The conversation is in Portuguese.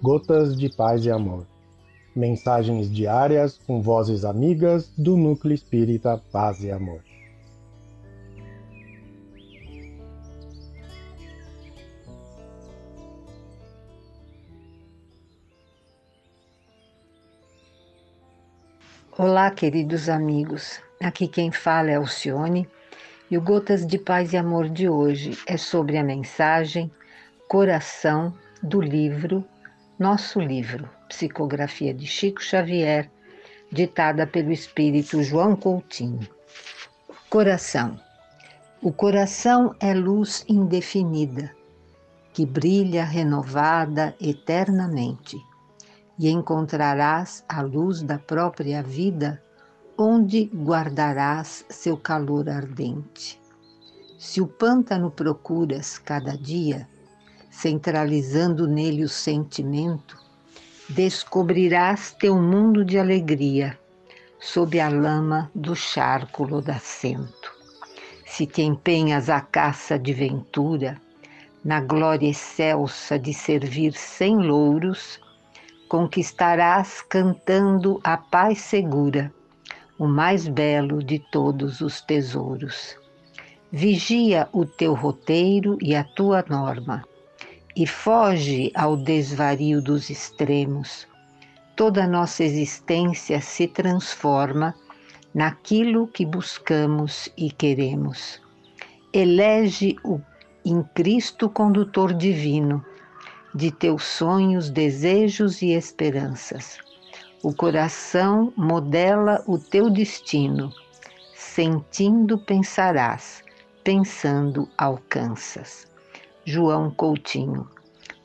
Gotas de Paz e Amor. Mensagens diárias com vozes amigas do Núcleo Espírita Paz e Amor. Olá, queridos amigos. Aqui quem fala é Alcione e o Gotas de Paz e Amor de hoje é sobre a mensagem Coração do livro Nosso Livro, psicografia de Chico Xavier, ditada pelo espírito João Coutinho. Coração. O coração é luz indefinida, que brilha renovada eternamente e encontrarás a luz da própria vida, onde guardarás seu calor ardente. Se o pântano procuras cada dia, centralizando nele o sentimento, descobrirás teu mundo de alegria sob a lama do charco lodacento. Se te empenhas à caça de ventura, na glória excelsa de servir sem louros, conquistarás cantando a paz segura, o mais belo de todos os tesouros. Vigia o teu roteiro e a tua norma, e foge ao desvario dos extremos. Toda nossa existência se transforma naquilo que buscamos e queremos. Elege o em Cristo condutor divino de teus sonhos, desejos e esperanças. O coração modela o teu destino. Sentindo pensarás, pensando alcanças. João Coutinho.